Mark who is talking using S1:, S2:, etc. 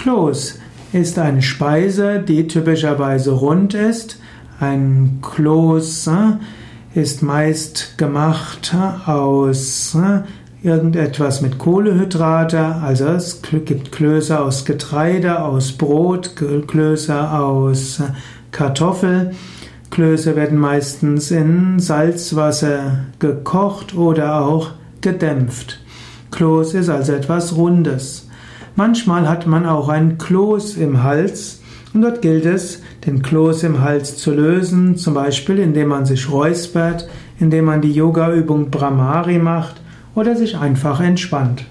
S1: Kloß ist eine Speise, die typischerweise rund ist. Ein Kloß äh, ist meist gemacht aus äh, irgendetwas mit Kohlehydrate, also es gibt Klöße aus Getreide, aus Brot, Klöße aus äh, Kartoffel. Klöße werden meistens in Salzwasser gekocht oder auch gedämpft. Kloß ist also etwas Rundes. Manchmal hat man auch ein Kloß im Hals und dort gilt es, den Kloß im Hals zu lösen, zum Beispiel indem man sich räuspert, indem man die Yoga-Übung Brahmari macht oder sich einfach entspannt.